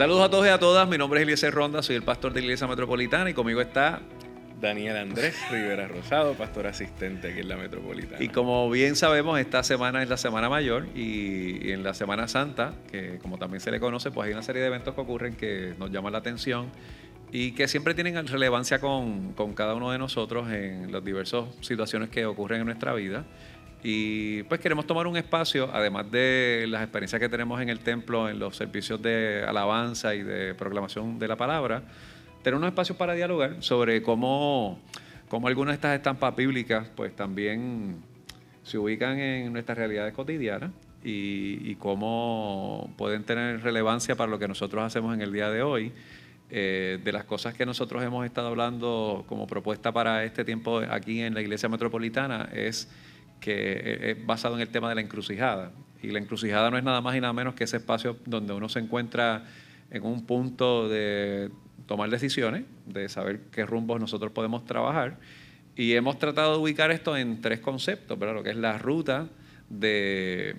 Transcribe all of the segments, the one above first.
Saludos a todos y a todas. Mi nombre es Eliezer Ronda, soy el pastor de Iglesia Metropolitana y conmigo está. Daniel Andrés Rivera Rosado, pastor asistente aquí en la Metropolitana. Y como bien sabemos, esta semana es la Semana Mayor y, y en la Semana Santa, que como también se le conoce, pues hay una serie de eventos que ocurren que nos llaman la atención y que siempre tienen relevancia con, con cada uno de nosotros en las diversas situaciones que ocurren en nuestra vida. Y pues queremos tomar un espacio, además de las experiencias que tenemos en el templo, en los servicios de alabanza y de proclamación de la palabra, tener unos espacios para dialogar sobre cómo, cómo algunas de estas estampas bíblicas pues también se ubican en nuestras realidades cotidianas y, y cómo pueden tener relevancia para lo que nosotros hacemos en el día de hoy. Eh, de las cosas que nosotros hemos estado hablando como propuesta para este tiempo aquí en la Iglesia Metropolitana es que es basado en el tema de la encrucijada. Y la encrucijada no es nada más y nada menos que ese espacio donde uno se encuentra en un punto de tomar decisiones, de saber qué rumbos nosotros podemos trabajar. Y hemos tratado de ubicar esto en tres conceptos, ¿verdad? Lo que es la ruta de,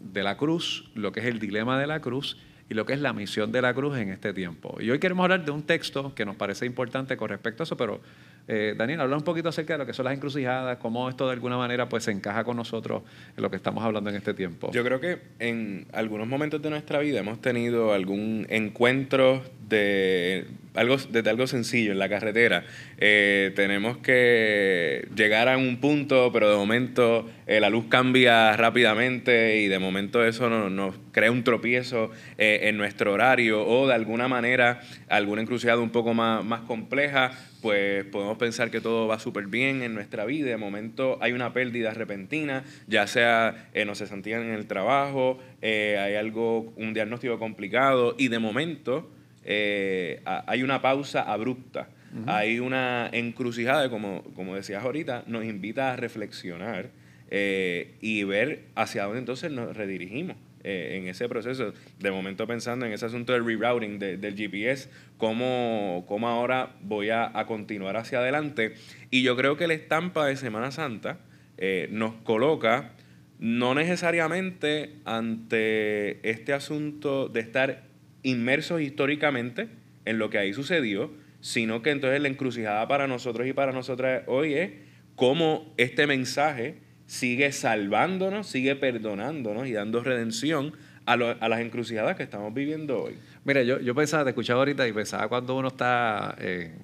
de la cruz, lo que es el dilema de la cruz y lo que es la misión de la cruz en este tiempo. Y hoy queremos hablar de un texto que nos parece importante con respecto a eso, pero eh, Daniel, habla un poquito acerca de lo que son las encrucijadas, cómo esto de alguna manera pues se encaja con nosotros en lo que estamos hablando en este tiempo. Yo creo que en algunos momentos de nuestra vida hemos tenido algún encuentro de algo, desde algo sencillo en la carretera. Eh, tenemos que llegar a un punto, pero de momento eh, la luz cambia rápidamente y de momento eso nos, crea un tropiezo eh, en nuestro horario o de alguna manera alguna encrucijada un poco más, más compleja, pues podemos pensar que todo va súper bien en nuestra vida. De momento hay una pérdida repentina, ya sea eh, nos cesantían en el trabajo, hay algo, un diagnóstico complicado y de momento eh, hay una pausa abrupta. Hay una encrucijada, como, como decías ahorita, nos invita a reflexionar y ver hacia dónde entonces nos redirigimos. Eh, en ese proceso. De momento pensando en ese asunto del rerouting del GPS, cómo, cómo ahora voy a, a, continuar hacia adelante. Y yo creo que la estampa de Semana Santa eh, nos coloca no necesariamente ante este asunto de estar inmersos históricamente en lo que ahí sucedió, sino que entonces la encrucijada para nosotros y para nosotras hoy es cómo este mensaje sigue salvándonos, sigue perdonándonos y dando redención a, lo, a las encrucijadas que estamos viviendo hoy. Mira, yo, yo pensaba, te escuchaba ahorita y pensaba cuando uno está en,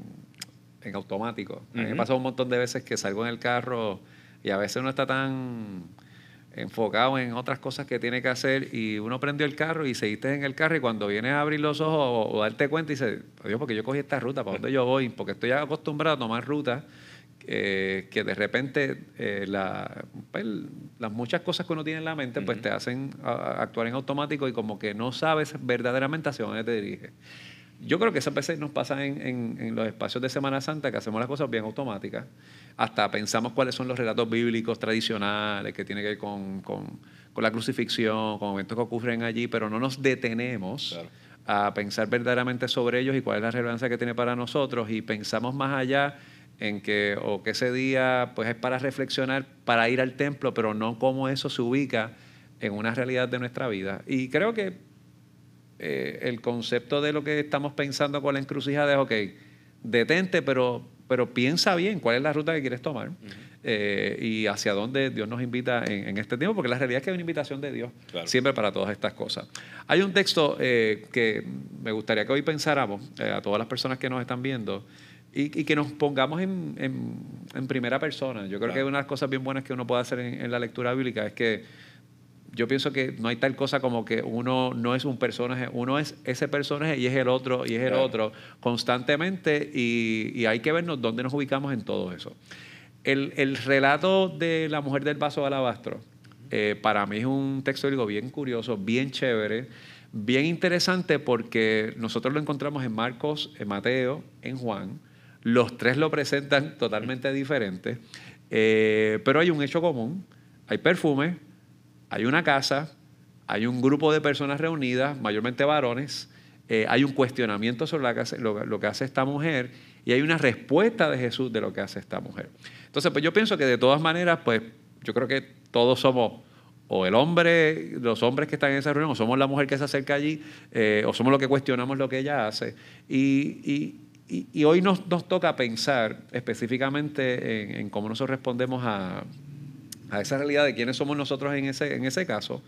en automático. A mí me pasa un montón de veces que salgo en el carro y a veces uno está tan enfocado en otras cosas que tiene que hacer y uno prendió el carro y seguiste en el carro y cuando vienes a abrir los ojos o, o darte cuenta y dices, Dios, porque yo cogí esta ruta, ¿para dónde yo voy? Porque estoy acostumbrado a tomar rutas eh, que de repente eh, la, pues, las muchas cosas que uno tiene en la mente pues te hacen a, actuar en automático y como que no sabes verdaderamente hacia dónde te diriges. Yo creo que esas veces nos pasa en, en, en, los espacios de Semana Santa que hacemos las cosas bien automáticas. Hasta pensamos cuáles son los relatos bíblicos tradicionales que tienen que ver con, con, con la crucifixión, con eventos que ocurren allí, pero no nos detenemos claro. a pensar verdaderamente sobre ellos y cuál es la relevancia que tiene para nosotros y pensamos más allá en que, o que ese día pues es para reflexionar, para ir al templo, pero no cómo eso se ubica en una realidad de nuestra vida. Y creo que eh, el concepto de lo que estamos pensando con la encrucijada es, ok, detente, pero, pero piensa bien cuál es la ruta que quieres tomar uh -huh. eh, y hacia dónde Dios nos invita en, en, este tiempo, porque la realidad es que hay una invitación de Dios claro. siempre para todas estas cosas. Hay un texto eh, que me gustaría que hoy pensáramos, a todas las personas que nos están viendo, y, y, que nos pongamos en, en, en, primera persona. Yo creo claro. que una de las cosas bien buenas que uno puede hacer en, en, la lectura bíblica es que yo pienso que no hay tal cosa como que uno no es un personaje, uno es ese personaje y es el otro y es el claro. otro constantemente y, y, hay que vernos dónde nos ubicamos en todo eso. El, el relato de la mujer del vaso de alabastro, eh, para mí es un texto bíblico bien curioso, bien chévere, bien interesante porque nosotros lo encontramos en Marcos, en Mateo, en Juan, los tres lo presentan totalmente diferente, eh, pero hay un hecho común. Hay perfume, hay una casa, hay un grupo de personas reunidas, mayormente varones, eh, hay un cuestionamiento sobre lo que, hace, esta mujer y hay una respuesta de Jesús de lo que hace esta mujer. Entonces, pues yo pienso que de todas maneras, pues yo creo que todos somos o el hombre, los hombres que están en esa reunión, o somos la mujer que se acerca allí, eh, o somos los que cuestionamos lo que ella hace. Y, hoy nos, nos, toca pensar específicamente en, cómo nosotros respondemos a, a, esa realidad de quiénes somos nosotros en ese, en ese caso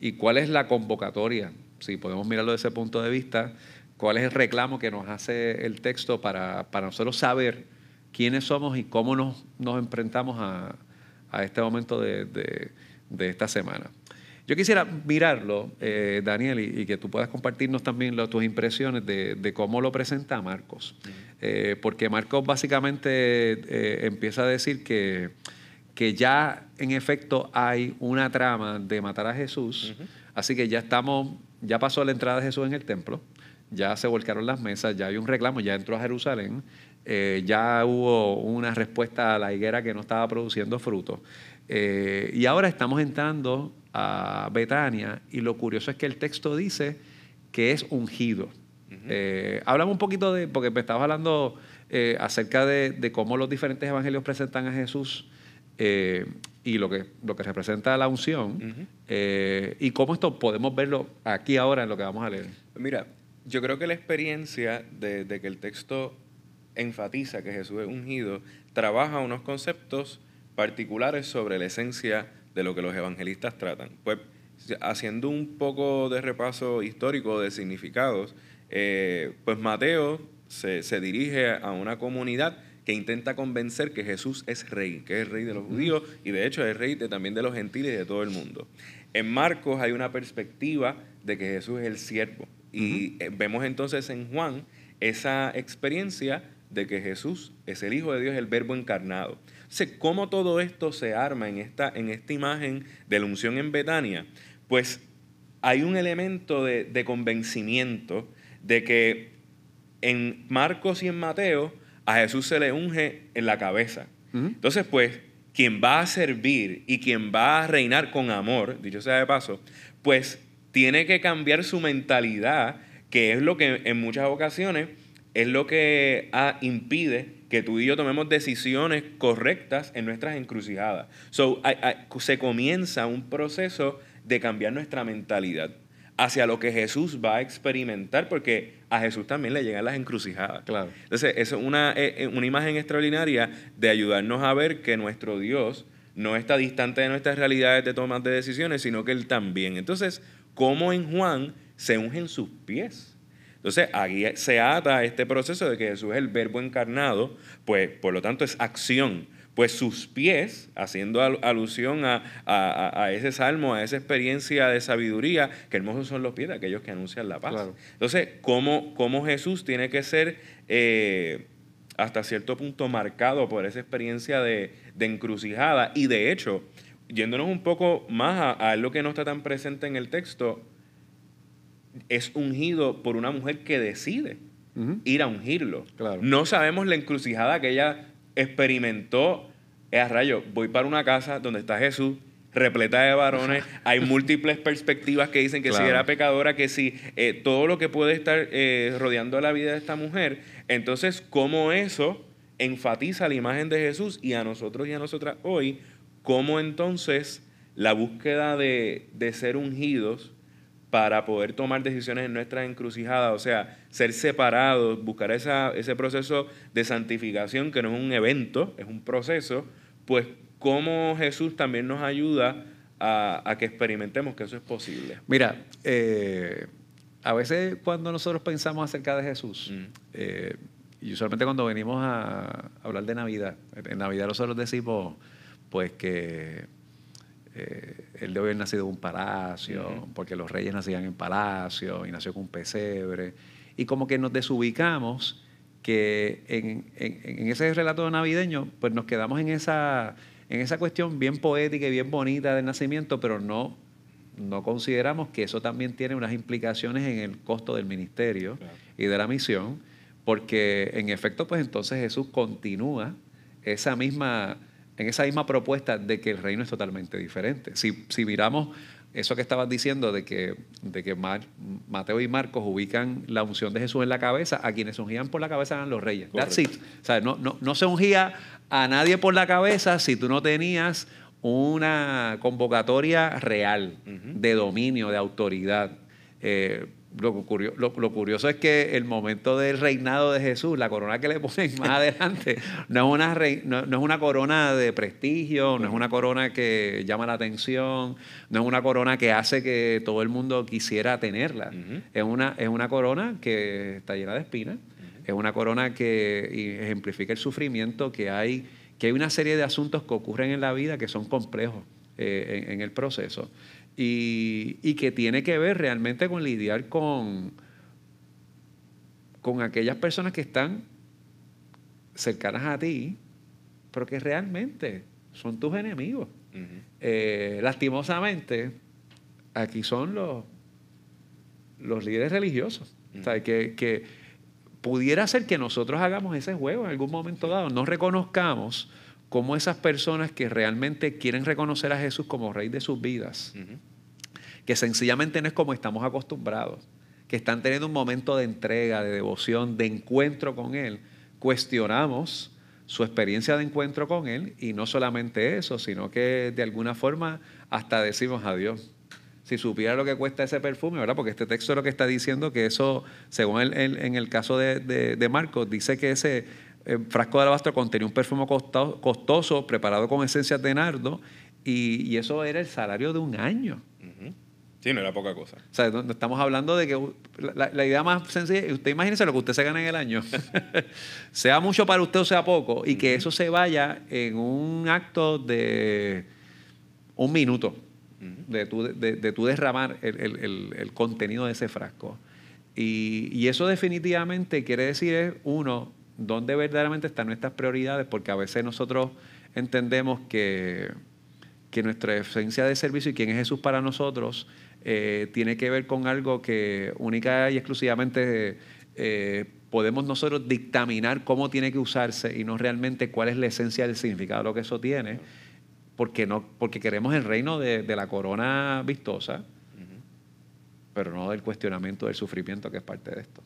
y cuál es la convocatoria, si podemos mirarlo desde ese punto de vista, cuál es el reclamo que nos hace el texto para, para nosotros saber quiénes somos y cómo nos, nos enfrentamos a, a este momento de, de, esta semana. Yo quisiera mirarlo, eh, Daniel, y, que tú puedas compartirnos también tus impresiones de, de, cómo lo presenta Marcos. Eh, porque Marcos básicamente eh, empieza a decir que que ya en efecto hay una trama de matar a Jesús, así que ya estamos, ya pasó la entrada de Jesús en el templo, ya se volcaron las mesas, ya hay un reclamo, ya entró a Jerusalén, eh, ya hubo una respuesta a la higuera que no estaba produciendo fruto. Eh, y ahora estamos entrando a Betania y lo curioso es que el texto dice que es ungido. Eh, hablamos un poquito de, porque me estabas hablando acerca de, de, cómo los diferentes evangelios presentan a Jesús eh, y lo que, lo que representa la unción eh, y cómo esto podemos verlo aquí ahora en lo que vamos a leer. Mira, yo creo que la experiencia de, que el texto enfatiza que Jesús es ungido trabaja unos conceptos particulares sobre la esencia de lo que los evangelistas tratan. Pues haciendo un poco de repaso histórico de significados, eh, pues Mateo se, se dirige a una comunidad que intenta convencer que Jesús es rey, que es rey de los judíos y de hecho es rey de, también de los gentiles y de todo el mundo. En Marcos hay una perspectiva de que Jesús es el siervo y eh, vemos entonces en Juan esa experiencia de que Jesús es el Hijo de Dios, el Verbo encarnado. O ¿cómo todo esto se arma en esta, en esta imagen de la unción en Betania? Pues hay un elemento de, de convencimiento de que en Marcos y en Mateo a Jesús se le unge en la cabeza. Entonces, pues, quien va a servir y quien va a reinar con amor, dicho sea de paso, pues tiene que cambiar su mentalidad, que es lo que en muchas ocasiones es lo que ah, impide que tú y yo tomemos decisiones correctas en nuestras encrucijadas. So, se comienza un proceso de cambiar nuestra mentalidad hacia lo que Jesús va a experimentar, porque a Jesús también le llegan las encrucijadas. Claro. Entonces, eso es una, eh, eh, una imagen extraordinaria de ayudarnos a ver que nuestro Dios no está distante de nuestras realidades de tomas de decisiones, sino que Él también. Entonces, ¿cómo en Juan se ungen sus pies? Entonces, ahí se ata este proceso de que Jesús es el verbo encarnado, pues por lo tanto es acción pues sus pies, haciendo alusión a, ese salmo, a esa experiencia de sabiduría, que hermosos son los pies de aquellos que anuncian la paz. Entonces, ¿cómo, ¿cómo, Jesús tiene que ser eh, hasta cierto punto marcado por esa experiencia de, encrucijada? Y de hecho, yéndonos un poco más a, lo que no está tan presente en el texto, es ungido por una mujer que decide ir a ungirlo. No sabemos la encrucijada que ella experimentó, es a rayo, voy para una casa donde está Jesús, repleta de varones, hay múltiples perspectivas que dicen que si era pecadora, que si eh, todo lo que puede estar eh, rodeando la vida de esta mujer, entonces cómo eso enfatiza la imagen de Jesús y a nosotros y a nosotras hoy, cómo entonces la búsqueda de, de ser ungidos para poder tomar decisiones en nuestras encrucijadas, o sea, ser separados, buscar esa, ese proceso de santificación que no es un evento, es un proceso, pues cómo Jesús también nos ayuda a, que experimentemos que eso es posible. Mira, eh, a veces cuando nosotros pensamos acerca de Jesús, mm. eh, y usualmente cuando venimos a hablar de Navidad, en Navidad nosotros decimos pues que eh, él debe haber nacido en un palacio, porque los reyes nacían en palacio y nació con un pesebre. Y como que nos desubicamos que en, en, ese relato navideño, pues nos quedamos en esa, en esa cuestión bien poética y bien bonita del nacimiento, pero no, no consideramos que eso también tiene unas implicaciones en el costo del ministerio y de la misión, porque en efecto, pues entonces Jesús continúa esa misma en esa misma propuesta de que el reino es totalmente diferente. Si, si miramos eso que estabas diciendo de que, de que Mateo y Marcos ubican la unción de Jesús en la cabeza, a quienes ungían por la cabeza eran los reyes. That's O sea, no, no, no se ungía a nadie por la cabeza si tú no tenías una convocatoria real de dominio, de autoridad. Eh, lo, curioso es que el momento del reinado de Jesús, la corona que le ponen más adelante, no es, una no, es una corona de prestigio, no es una corona que llama la atención, no es una corona que hace que todo el mundo quisiera tenerla. es, una, es una corona que está llena de espinas, es una corona que ejemplifica el sufrimiento que hay, que hay una serie de asuntos que ocurren en la vida que son complejos eh, en el proceso y, que tiene que ver realmente con lidiar con, con aquellas personas que están cercanas a ti, pero que realmente son tus enemigos. Eh, lastimosamente, aquí son los, los líderes religiosos. que, que, pudiera ser que nosotros hagamos ese juego en algún momento dado, no reconozcamos como esas personas que realmente quieren reconocer a Jesús como rey de sus vidas, que sencillamente no es como estamos acostumbrados, que están teniendo un momento de entrega, de devoción, de encuentro con Él, cuestionamos su experiencia de encuentro con Él y no solamente eso, sino que de alguna forma hasta decimos adiós. Si supiera lo que cuesta ese perfume, ¿verdad? Porque este texto lo que está diciendo que eso, según el, en el caso de, de Marcos, dice que ese frasco de alabastro contenía un perfume costoso, preparado con esencias de nardo, y, eso era el salario de un año. Sí, no era poca cosa. O sea, estamos hablando de que la, idea más sencilla, usted imagínese lo que usted se gana en el año, sea mucho para usted o sea poco, y que eso se vaya en un acto de un minuto, de, tu, de, derramar el, contenido de ese frasco. Y, y, eso definitivamente quiere decir, uno, dónde verdaderamente están nuestras prioridades, porque a veces nosotros entendemos que, que nuestra esencia de servicio y quién es Jesús para nosotros eh, tiene que ver con algo que única y exclusivamente eh, podemos nosotros dictaminar cómo tiene que usarse y no realmente cuál es la esencia del significado de lo que eso tiene, porque, no, porque queremos el reino de, de la corona vistosa, pero no del cuestionamiento del sufrimiento que es parte de esto.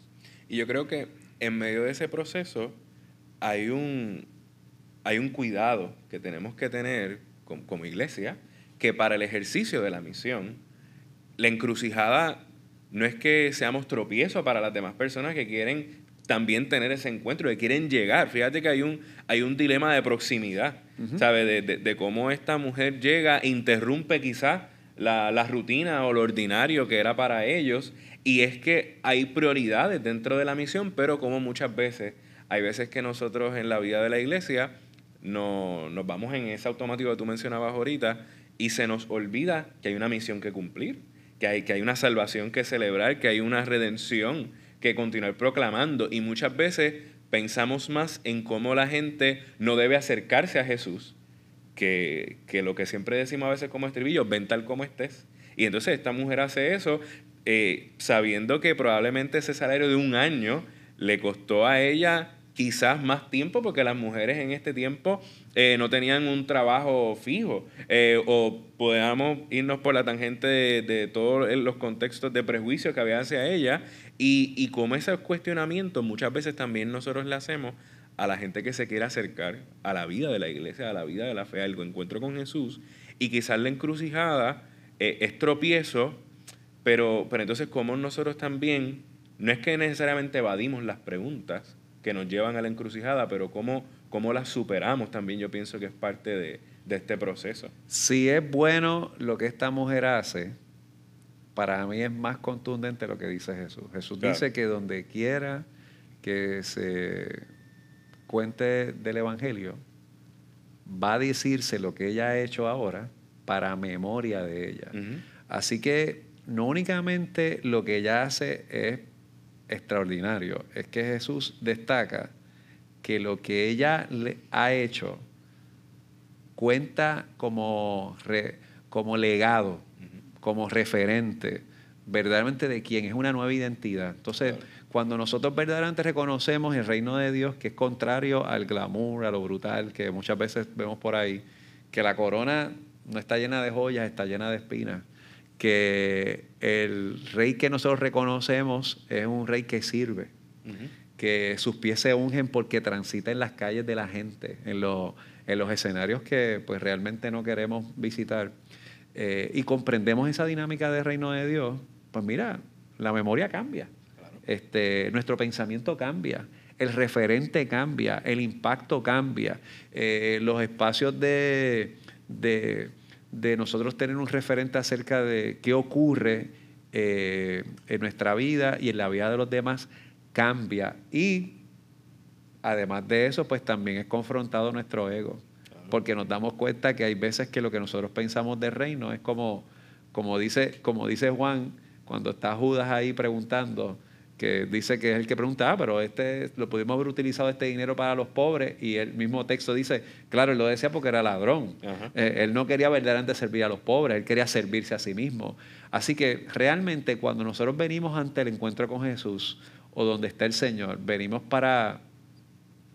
Y yo creo que en medio de ese proceso hay un, hay un cuidado que tenemos que tener como, iglesia, que para el ejercicio de la misión, la encrucijada no es que seamos tropiezo para las demás personas que quieren también tener ese encuentro, que quieren llegar. Fíjate que hay un, hay un dilema de proximidad, ¿sabes? De, cómo esta mujer llega, interrumpe quizás la, la, rutina o lo ordinario que era para ellos y es que hay prioridades dentro de la misión, pero como muchas veces, hay veces que nosotros en la vida de la iglesia no, nos vamos en ese automático que tú mencionabas ahorita y se nos olvida que hay una misión que cumplir, que hay, que hay una salvación que celebrar, que hay una redención que continuar proclamando. Y muchas veces pensamos más en cómo la gente no debe acercarse a Jesús que, que lo que siempre decimos a veces como estribillo, ven tal como estés. Y entonces esta mujer hace eso eh, sabiendo que probablemente ese salario de un año le costó a ella quizás más tiempo porque las mujeres en este tiempo eh, no tenían un trabajo fijo eh, o podamos irnos por la tangente de, todos los contextos de prejuicio que había hacia ella y, y como ese cuestionamiento muchas veces también nosotros le hacemos a la gente que se quiere acercar a la vida de la iglesia, a la vida de la fe, al encuentro con Jesús y quizás la encrucijada es tropiezo pero, pero entonces, como nosotros también, no es que necesariamente evadimos las preguntas que nos llevan a la encrucijada, pero cómo, cómo las superamos también yo pienso que es parte de, este proceso. Si es bueno lo que esta mujer hace, para mí es más contundente lo que dice Jesús. Jesús dice que donde quiera que se cuente del Evangelio, va a decirse lo que ella ha hecho ahora para memoria de ella. Así que no únicamente lo que ella hace es extraordinario, es que Jesús destaca que lo que ella le ha hecho cuenta como, como legado, como referente, verdaderamente de quién es una nueva identidad. Entonces, cuando nosotros verdaderamente reconocemos el reino de Dios, que es contrario al glamour, a lo brutal que muchas veces vemos por ahí, que la corona no está llena de joyas, está llena de espinas que el rey que nosotros reconocemos es un rey que sirve, que sus pies se ungen porque transita en las calles de la gente, en, en los escenarios que pues realmente no queremos visitar. Eh, y comprendemos esa dinámica del reino de Dios, pues mira, la memoria cambia, este, nuestro pensamiento cambia, el referente cambia, el impacto cambia, eh, los espacios de, de, nosotros tener un referente acerca de qué ocurre eh, en nuestra vida y en la vida de los demás cambia. Y además de eso, pues también es confrontado nuestro ego, porque nos damos cuenta que hay veces que lo que nosotros pensamos de reino es como, como, dice, como dice Juan, cuando está Judas ahí preguntando, que dice que es el que pregunta, ah, pero este lo pudimos haber utilizado este dinero para los pobres, y el mismo texto dice, claro, él lo decía porque era ladrón. Eh, él no quería verdaderamente servir a los pobres, él quería servirse a sí mismo. Así que realmente cuando nosotros venimos ante el encuentro con Jesús o donde está el Señor, venimos para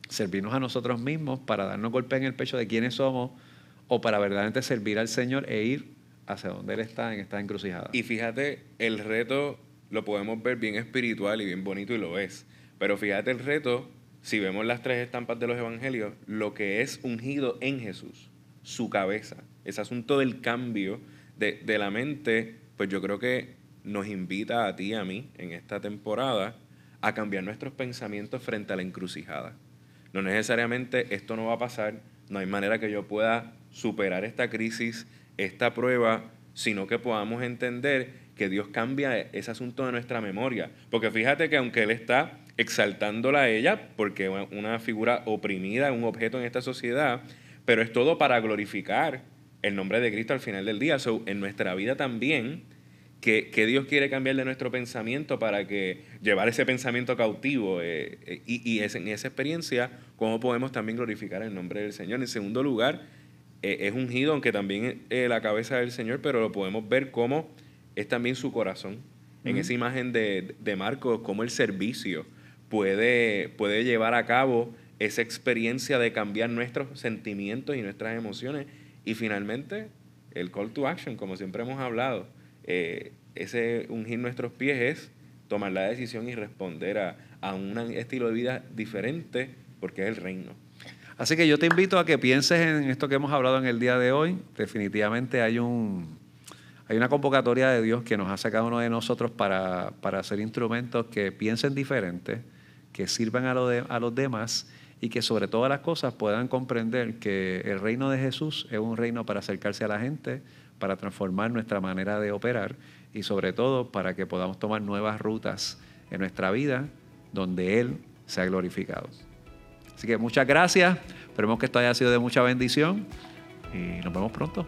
servirnos a nosotros mismos, para darnos golpe en el pecho de quiénes somos, o para verdaderamente servir al Señor e ir hacia donde Él está en esta encrucijada. Y fíjate, el reto lo podemos ver bien espiritual y bien bonito y lo es. Pero fíjate el reto, si vemos las tres estampas de los evangelios, lo que es ungido en Jesús, su cabeza, ese asunto del cambio de, de la mente, pues yo creo que nos invita a ti y a mí en esta temporada a cambiar nuestros pensamientos frente a la encrucijada. No necesariamente esto no va a pasar, no hay manera que yo pueda superar esta crisis, esta prueba, sino que podamos entender que Dios cambia ese asunto de nuestra memoria. Porque fíjate que aunque Él está exaltándola a ella, porque una figura oprimida, un objeto en esta sociedad, pero es todo para glorificar el nombre de Cristo al final del día. So, en nuestra vida también que, Dios quiere cambiar de nuestro pensamiento para que llevar ese pensamiento cautivo eh, eh, y, en esa experiencia, cómo podemos también glorificar el nombre del Señor. En segundo lugar, eh, es ungido, aunque también es la cabeza del Señor, pero lo podemos ver como es también su corazón. En esa imagen de, de Marcos, cómo el servicio puede, puede llevar a cabo esa experiencia de cambiar nuestros sentimientos y nuestras emociones. Y finalmente, el call to action, como siempre hemos hablado eh, ese ungir nuestros pies es tomar la decisión y responder a, un estilo de vida diferente porque es el reino. Así que yo te invito a que pienses en esto que hemos hablado en el día de hoy. Definitivamente hay un hay una convocatoria de Dios que nos ha sacado uno de nosotros para, para hacer instrumentos que piensen diferente, que sirvan a, a los demás y que sobre todas las cosas puedan comprender que el reino de Jesús es un reino para acercarse a la gente, para transformar nuestra manera de operar y sobre todo para que podamos tomar nuevas rutas en nuestra vida donde Él sea glorificado. Así que muchas gracias, esperemos que esto haya sido de mucha bendición y nos vemos pronto.